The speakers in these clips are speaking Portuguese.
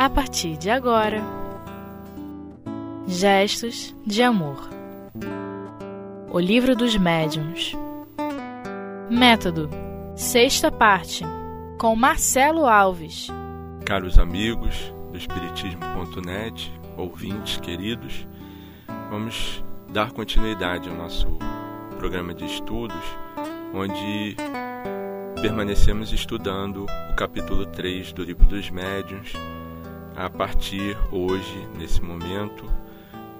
a partir de agora. Gestos de Amor O Livro dos Médiuns Método Sexta parte com Marcelo Alves. Caros amigos do Espiritismo.net, ouvintes queridos, vamos dar continuidade ao nosso programa de estudos, onde permanecemos estudando o capítulo 3 do Livro dos Médiuns, a partir hoje, nesse momento,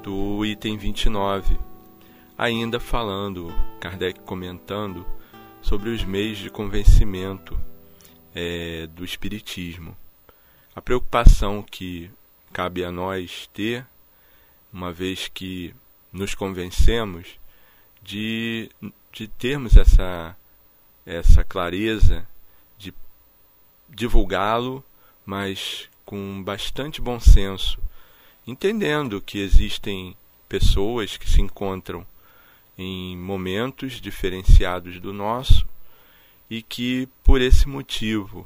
do item 29. Ainda falando, Kardec comentando sobre os meios de convencimento é, do Espiritismo. A preocupação que cabe a nós ter, uma vez que nos convencemos, de, de termos essa, essa clareza, de divulgá-lo, mas com bastante bom senso, entendendo que existem pessoas que se encontram em momentos diferenciados do nosso e que, por esse motivo,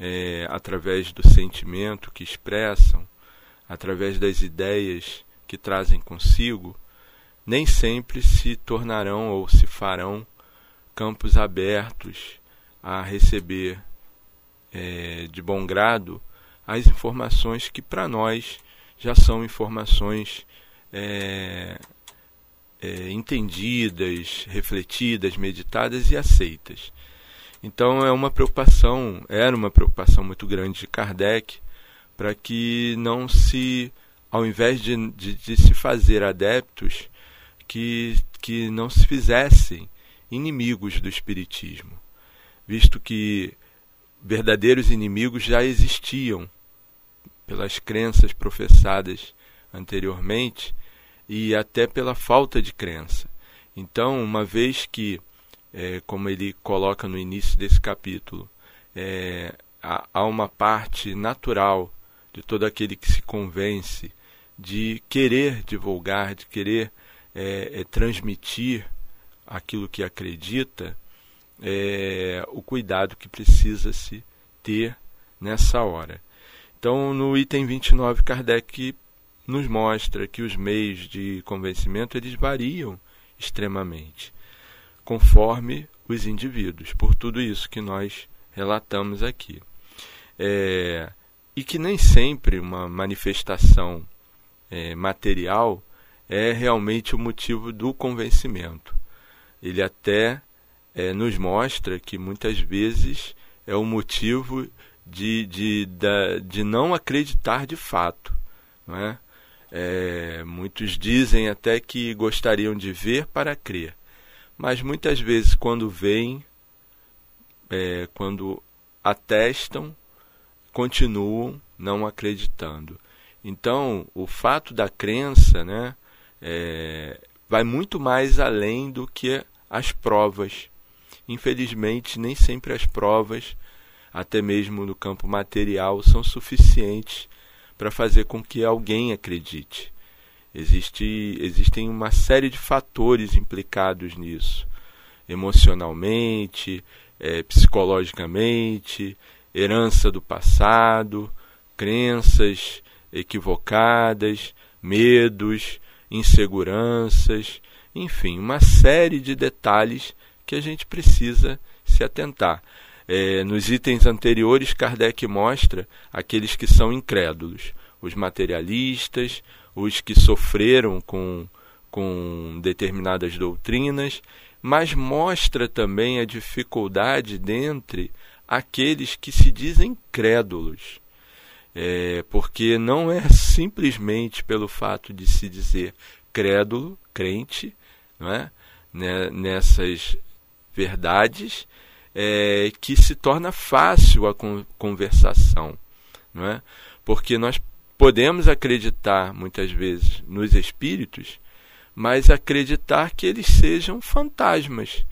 é, através do sentimento que expressam, através das ideias que trazem consigo, nem sempre se tornarão ou se farão campos abertos a receber é, de bom grado as informações que para nós já são informações é, é, entendidas, refletidas, meditadas e aceitas. Então é uma preocupação, era uma preocupação muito grande de Kardec para que não se, ao invés de, de, de, se fazer adeptos, que, que não se fizessem inimigos do Espiritismo, visto que verdadeiros inimigos já existiam pelas crenças professadas anteriormente e até pela falta de crença. Então, uma vez que, é, como ele coloca no início desse capítulo, é, há uma parte natural de todo aquele que se convence de querer divulgar, de querer é, é transmitir aquilo que acredita, é, o cuidado que precisa se ter nessa hora. Então, no item 29, Kardec nos mostra que os meios de convencimento eles variam extremamente, conforme os indivíduos, por tudo isso que nós relatamos aqui. É, e que nem sempre uma manifestação é, material é realmente o motivo do convencimento. Ele até é, nos mostra que muitas vezes é o motivo de, de, de, de não acreditar de fato. Não é? É, muitos dizem até que gostariam de ver para crer, mas muitas vezes, quando veem, é, quando atestam, continuam não acreditando. Então, o fato da crença né, é, vai muito mais além do que as provas. Infelizmente, nem sempre as provas até mesmo no campo material, são suficientes para fazer com que alguém acredite. Existe, existem uma série de fatores implicados nisso, emocionalmente, é, psicologicamente, herança do passado, crenças equivocadas, medos, inseguranças, enfim, uma série de detalhes que a gente precisa se atentar. É, nos itens anteriores, Kardec mostra aqueles que são incrédulos, os materialistas, os que sofreram com, com determinadas doutrinas, mas mostra também a dificuldade dentre aqueles que se dizem crédulos. É, porque não é simplesmente pelo fato de se dizer crédulo, crente, não é? Né, nessas verdades, é, que se torna fácil a conversação, não é? Porque nós podemos acreditar muitas vezes nos espíritos, mas acreditar que eles sejam fantasmas,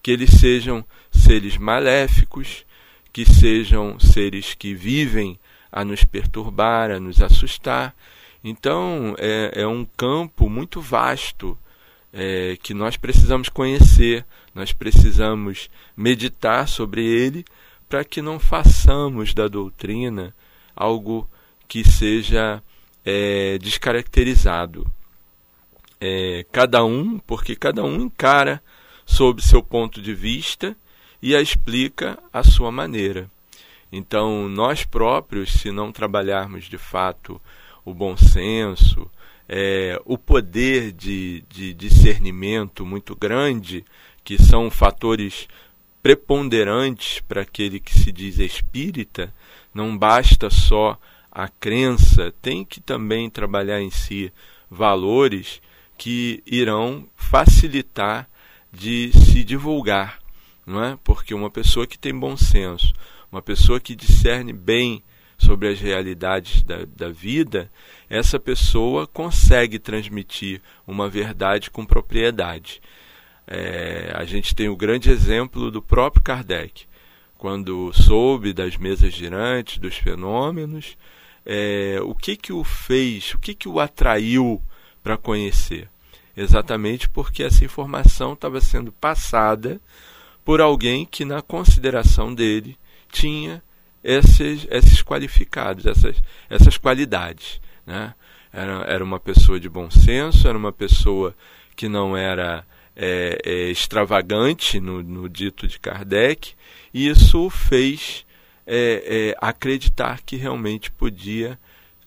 que eles sejam seres maléficos, que sejam seres que vivem a nos perturbar, a nos assustar. Então é, é um campo muito vasto é, que nós precisamos conhecer, nós precisamos meditar sobre ele para que não façamos da doutrina algo que seja é, descaracterizado. É, cada um, porque cada um encara sob seu ponto de vista e a explica à sua maneira. Então, nós próprios, se não trabalharmos de fato o bom senso, é, o poder de, de discernimento muito grande, que são fatores preponderantes para aquele que se diz espírita, não basta só a crença, tem que também trabalhar em si valores que irão facilitar de se divulgar, não é? Porque uma pessoa que tem bom senso, uma pessoa que discerne bem sobre as realidades da, da vida, essa pessoa consegue transmitir uma verdade com propriedade. É, a gente tem o grande exemplo do próprio Kardec, quando soube das mesas girantes, dos fenômenos, é, o que que o fez, o que que o atraiu para conhecer? Exatamente porque essa informação estava sendo passada por alguém que, na consideração dele, tinha esses, esses qualificados, essas, essas qualidades. Né? Era, era uma pessoa de bom senso, era uma pessoa que não era é, é, extravagante no, no, dito de Kardec, e isso fez é, é, acreditar que realmente podia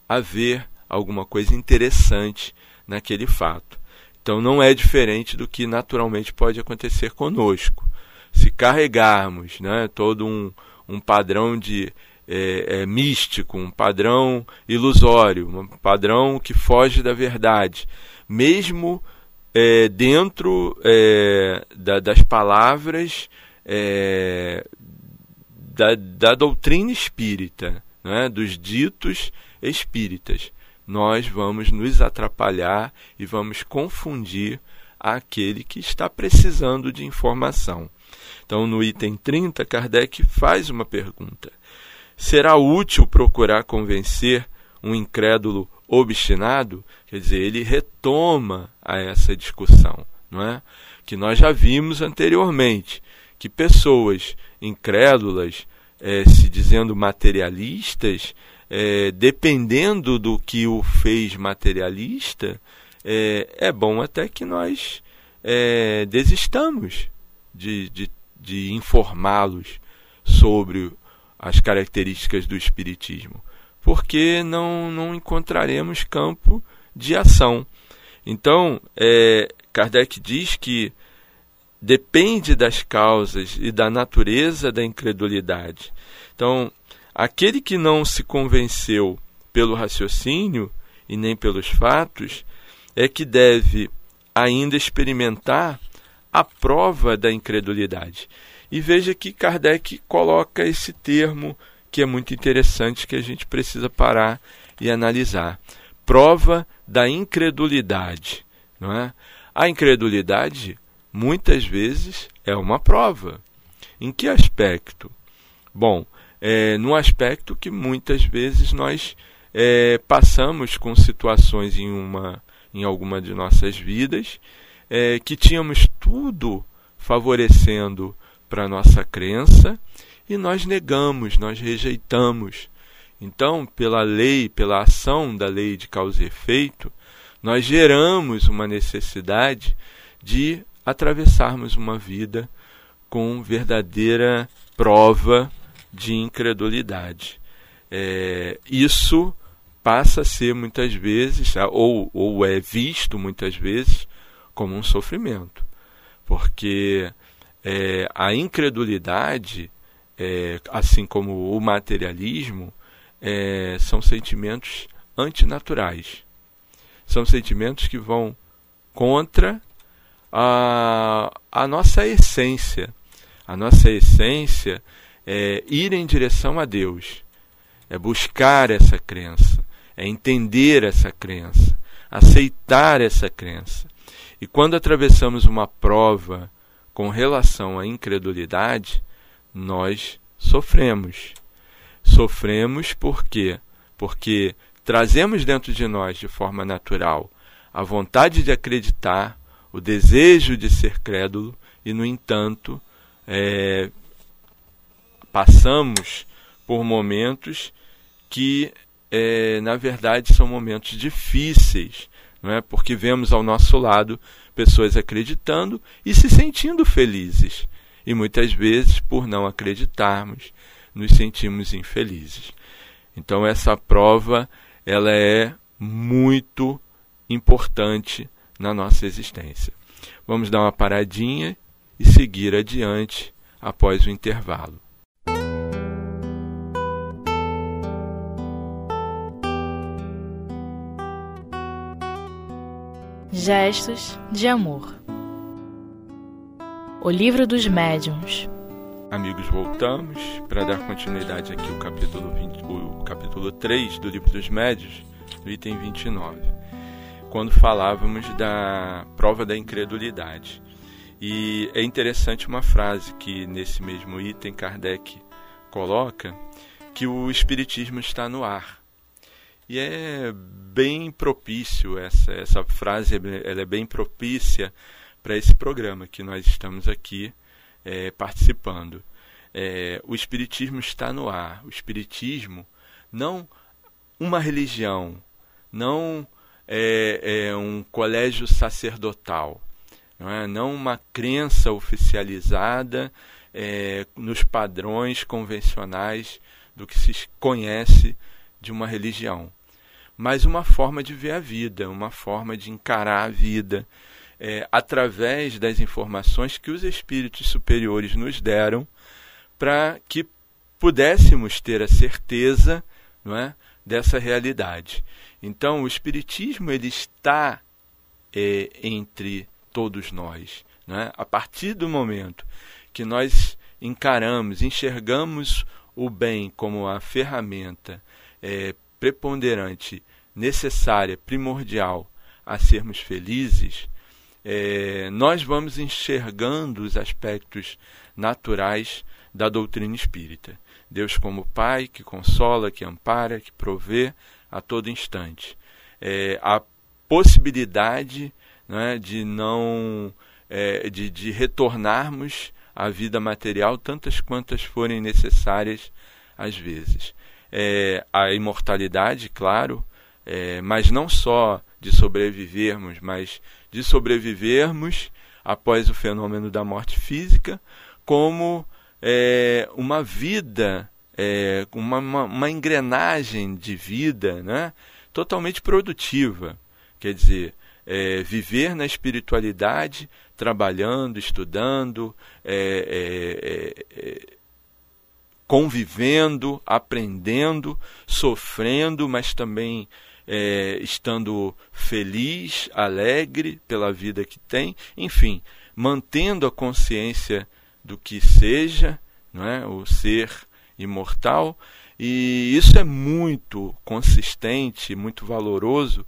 haver alguma coisa interessante naquele fato. Então não é diferente do que naturalmente pode acontecer conosco. Se carregarmos né, todo um, um padrão de é, é, místico, um padrão ilusório, um padrão que foge da verdade, mesmo é, dentro é, da, das palavras é, da, da, doutrina espírita, né, dos ditos espíritas, nós vamos nos atrapalhar e vamos confundir aquele que está precisando de informação. Então, no item 30, Kardec faz uma pergunta: Será útil procurar convencer um incrédulo obstinado? Quer dizer, ele retoma a essa discussão, não é? Que nós já vimos anteriormente que pessoas incrédulas, é, se dizendo materialistas, é, dependendo do que o fez materialista, é, é bom até que nós desistamos de, de de informá-los sobre as características do Espiritismo, porque não, não encontraremos campo de ação. Então, é, Kardec diz que depende das causas e da natureza da incredulidade. Então, aquele que não se convenceu pelo raciocínio e nem pelos fatos é que deve ainda experimentar a prova da incredulidade. E veja que Kardec coloca esse termo que é muito interessante que a gente precisa parar e analisar. Prova da incredulidade, não é? A incredulidade muitas vezes é uma prova. Em que aspecto? Bom, é, no aspecto que muitas vezes nós é, passamos com situações em uma em alguma de nossas vidas é, que tínhamos tudo favorecendo para nossa crença e nós negamos, nós rejeitamos. Então, pela lei, pela ação da lei de causa e efeito, nós geramos uma necessidade de atravessarmos uma vida com verdadeira prova de incredulidade. É, isso passa a ser muitas vezes, ou, ou é visto muitas vezes, como um sofrimento, porque é, a incredulidade, é, assim como o materialismo, é, são sentimentos antinaturais. São sentimentos que vão contra a, a nossa essência. A nossa essência é ir em direção a Deus, é buscar essa crença, é entender essa crença, aceitar essa crença. E quando atravessamos uma prova com relação à incredulidade, nós sofremos. Sofremos por quê? Porque trazemos dentro de nós, de forma natural, a vontade de acreditar, o desejo de ser crédulo, e, no entanto, é, passamos por momentos que é, na verdade, são momentos difíceis, não é? Porque vemos ao nosso lado pessoas acreditando e se sentindo felizes. E muitas vezes, por não acreditarmos, nos sentimos infelizes. Então essa prova, ela é muito importante na nossa existência. Vamos dar uma paradinha e seguir adiante após o intervalo. Gestos de Amor O Livro dos Médiuns Amigos, voltamos para dar continuidade aqui ao capítulo, 20, o capítulo 3 do Livro dos Médiuns, no item 29, quando falávamos da prova da incredulidade. E é interessante uma frase que nesse mesmo item Kardec coloca, que o Espiritismo está no ar. E é bem propício, essa, essa frase ela é bem propícia para esse programa que nós estamos aqui é, participando. É, o Espiritismo está no ar. O Espiritismo, não uma religião, não é, é um colégio sacerdotal, não, é? não uma crença oficializada é, nos padrões convencionais do que se conhece de uma religião mas uma forma de ver a vida, uma forma de encarar a vida, é, através das informações que os espíritos superiores nos deram, para que pudéssemos ter a certeza não é, dessa realidade. Então, o Espiritismo ele está é, entre todos nós. é? A partir do momento que nós encaramos, enxergamos o bem como a ferramenta é, preponderante, necessária, primordial a sermos felizes, é, nós vamos enxergando os aspectos naturais da doutrina espírita. Deus como Pai, que consola, que ampara, que provê a todo instante. É, a possibilidade né, de não é, de, de retornarmos à vida material tantas quantas forem necessárias às vezes é, a imortalidade, claro, é, mas não só de sobrevivermos, mas de sobrevivermos após o fenômeno da morte física, como é, uma vida, é, uma, uma, uma, engrenagem de vida né, totalmente produtiva. Quer dizer, é, viver na espiritualidade, trabalhando, estudando, é, é, é convivendo, aprendendo, sofrendo, mas também é, estando feliz, alegre pela vida que tem, enfim, mantendo a consciência do que seja, não é? o ser imortal. E isso é muito consistente, muito valoroso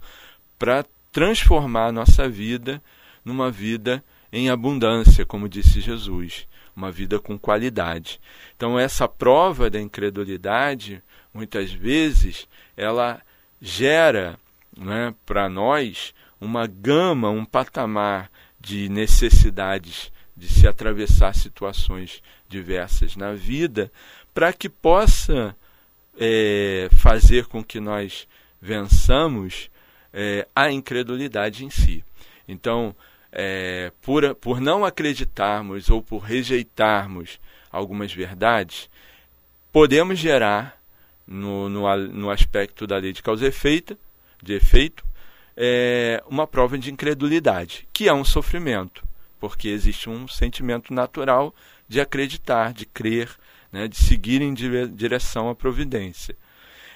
para transformar a nossa vida numa vida em abundância, como disse Jesus uma vida com qualidade. Então essa prova da incredulidade, muitas vezes, ela gera né, para nós uma gama, um patamar de necessidades de se atravessar situações diversas na vida, para que possa é, fazer com que nós vençamos é, a incredulidade em si. Então, é, por, por não acreditarmos ou por rejeitarmos algumas verdades, podemos gerar, no, no, no aspecto da lei de causa e efeito, de efeito é, uma prova de incredulidade, que é um sofrimento, porque existe um sentimento natural de acreditar, de crer, né, de seguir em direção à providência.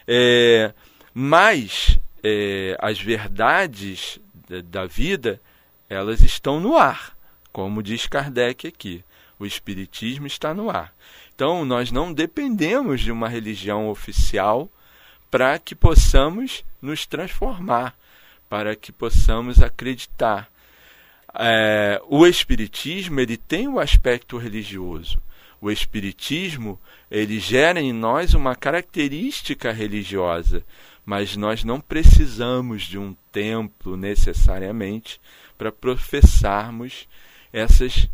É, mas é, as verdades da vida elas estão no ar, como diz Kardec aqui. O Espiritismo está no ar. Então, nós não dependemos de uma religião oficial para que possamos nos transformar, para que possamos acreditar. É, o Espiritismo ele tem o um aspecto religioso. O Espiritismo ele gera em nós uma característica religiosa, mas nós não precisamos de um templo necessariamente para professarmos essas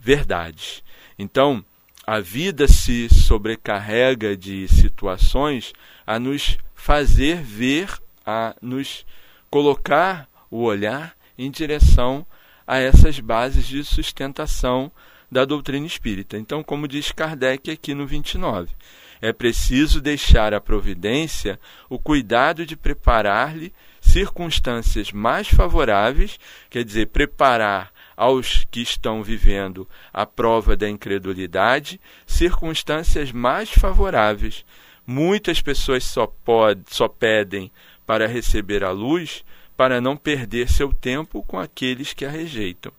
verdades. Então, a vida se sobrecarrega de situações a nos fazer ver, a nos colocar o olhar em direção a essas bases de sustentação da doutrina espírita. Então, como diz Kardec aqui no 29, é preciso deixar à providência o cuidado de preparar-lhe circunstâncias mais favoráveis, quer dizer, preparar aos que estão vivendo a prova da incredulidade circunstâncias mais favoráveis. Muitas pessoas só, só pedem para receber a luz para não perder seu tempo com aqueles que a rejeitam.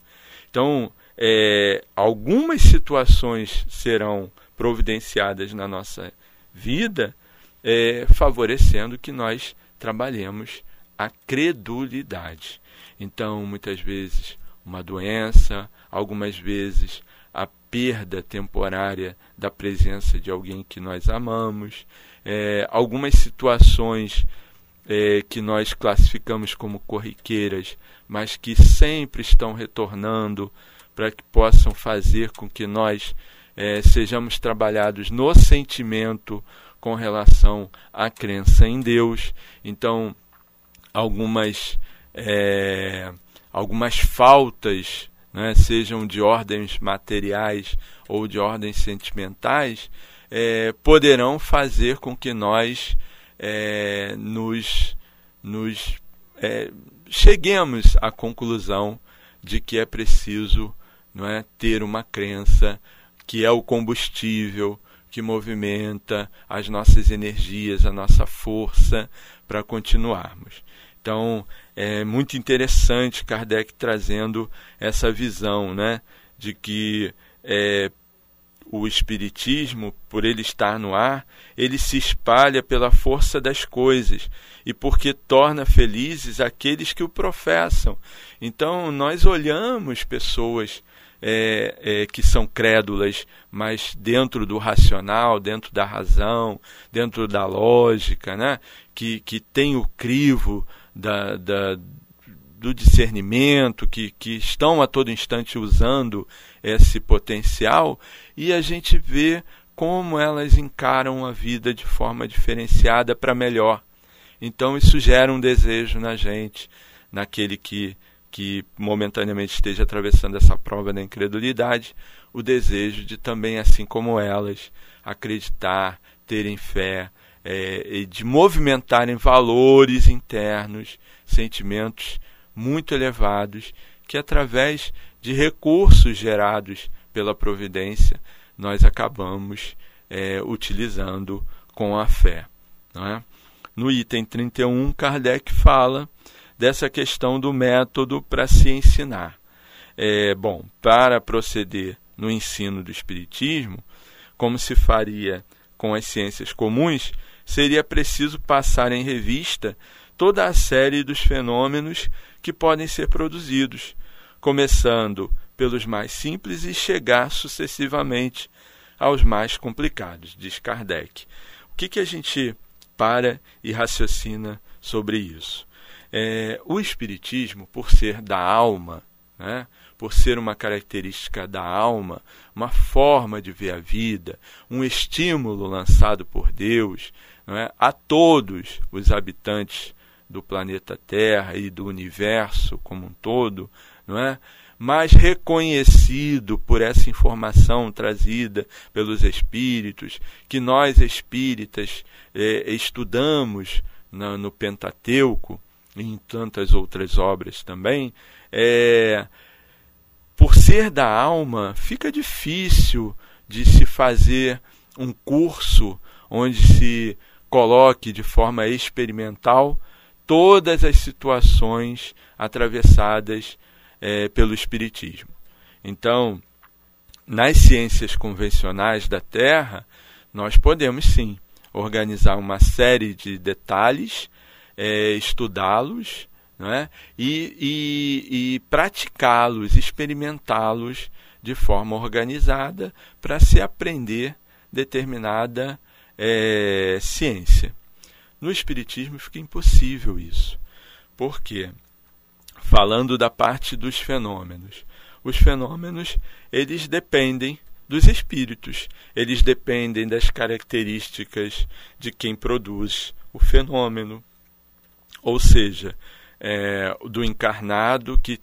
Então, é, algumas situações serão providenciadas na nossa vida, é, favorecendo que nós trabalhemos a credulidade. Então, muitas vezes, uma doença, algumas vezes a perda temporária da presença de alguém que nós amamos, é, algumas situações é, que nós classificamos como corriqueiras, mas que sempre estão retornando para que possam fazer com que nós é, sejamos trabalhados no sentimento com relação à crença em Deus. Então, algumas, é, algumas faltas, né, sejam de ordens materiais ou de ordens sentimentais, é, poderão fazer com que nós é, nos, nos é, cheguemos à conclusão de que é preciso não é, ter uma crença que é o combustível que movimenta as nossas energias, a nossa força para continuarmos. Então, é muito interessante Kardec trazendo essa visão né, de que é, o Espiritismo, por ele estar no ar, ele se espalha pela força das coisas e porque torna felizes aqueles que o professam. Então, nós olhamos pessoas é, é, que são crédulas, mas dentro do racional, dentro da razão, dentro da lógica, né? que, que tem o crivo da, da, do discernimento, que, que estão a todo instante usando esse potencial, e a gente vê como elas encaram a vida de forma diferenciada para melhor. Então isso gera um desejo na gente, naquele que que momentaneamente esteja atravessando essa prova da incredulidade, o desejo de também, assim como elas, acreditar, terem fé, é, de movimentarem valores internos, sentimentos muito elevados, que através de recursos gerados pela providência nós acabamos é, utilizando com a fé. É? No item 31, Kardec fala dessa questão do método para se ensinar. É, bom, para proceder no ensino do Espiritismo, como se faria com as ciências comuns, seria preciso passar em revista toda a série dos fenômenos que podem ser produzidos, começando pelos mais simples e chegar sucessivamente aos mais complicados, diz Kardec. O que, que a gente para e raciocina sobre isso? É, o Espiritismo, por ser da alma, né, por ser uma característica da alma, uma forma de ver a vida, um estímulo lançado por Deus é, a todos os habitantes do planeta Terra e do universo como um todo, não é? mas reconhecido por essa informação trazida pelos espíritos, que nós espíritas eh, estudamos na, no Pentateuco, e em tantas outras obras também, é, por ser da alma, fica difícil de se fazer um curso onde se coloque de forma experimental todas as situações atravessadas é, pelo Espiritismo. Então, nas ciências convencionais da Terra, nós podemos sim organizar uma série de detalhes é, estudá-los é? e, e, e praticá-los, experimentá-los de forma organizada para se aprender determinada é, ciência. No Espiritismo fica impossível isso. Por quê? Falando da parte dos fenômenos. Os fenômenos, eles dependem dos espíritos. Eles dependem das características de quem produz o fenômeno, ou seja, é, do encarnado que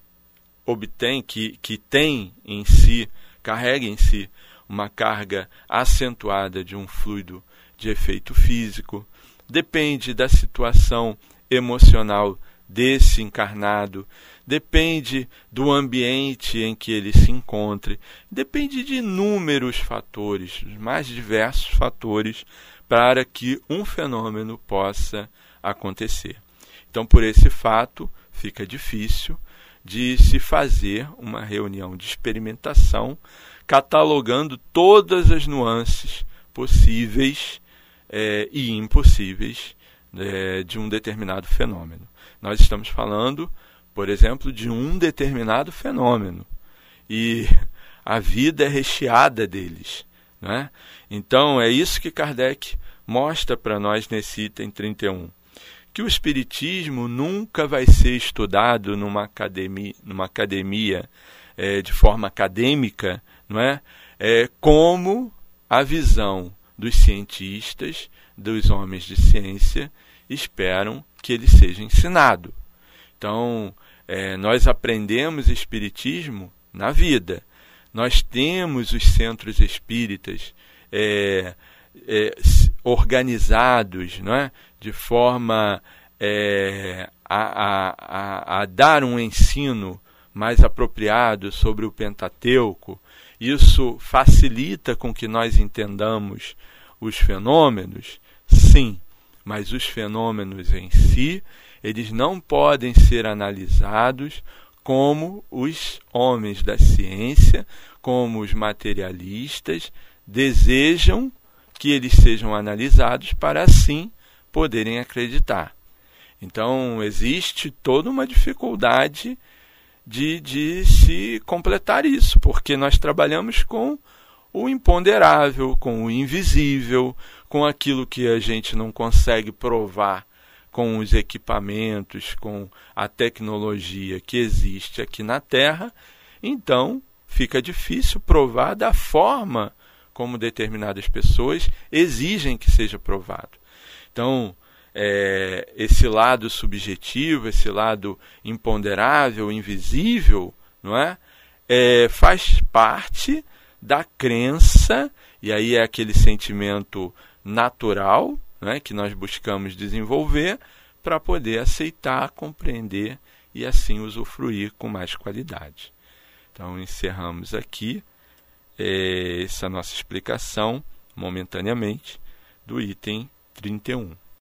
obtém, que, que tem em si, carrega em si uma carga acentuada de um fluido de efeito físico, depende da situação emocional desse encarnado, depende do ambiente em que ele se encontre, depende de inúmeros fatores, os mais diversos fatores, para que um fenômeno possa acontecer. Então, por esse fato, fica difícil de se fazer uma reunião de experimentação catalogando todas as nuances possíveis é, e impossíveis é, de um determinado fenômeno. Nós estamos falando, por exemplo, de um determinado fenômeno e a vida é recheada deles. Né? Então, é isso que Kardec mostra para nós nesse item 31 que o Espiritismo nunca vai ser estudado numa academia, numa academia é, de forma acadêmica, não é? é? Como a visão dos cientistas, dos homens de ciência, esperam que ele seja ensinado. Então, é, nós aprendemos Espiritismo na vida. Nós temos os centros espíritas é, é, organizados não é? de forma é, a, a, a, dar um ensino mais apropriado sobre o Pentateuco. Isso facilita com que nós entendamos os fenômenos? Sim, mas os fenômenos em si, eles não podem ser analisados como os homens da ciência, como os materialistas desejam que eles sejam analisados para assim poderem acreditar. Então, existe toda uma dificuldade de, de se completar isso, porque nós trabalhamos com o imponderável, com o invisível, com aquilo que a gente não consegue provar com os equipamentos, com a tecnologia que existe aqui na Terra. Então, fica difícil provar da forma como determinadas pessoas exigem que seja provado. Então, é, esse lado subjetivo, esse lado imponderável, invisível, não é? é? faz parte da crença, e aí é aquele sentimento natural é? que nós buscamos desenvolver para poder aceitar, compreender e assim usufruir com mais qualidade. Então, encerramos aqui essa nossa explicação momentaneamente do item 31.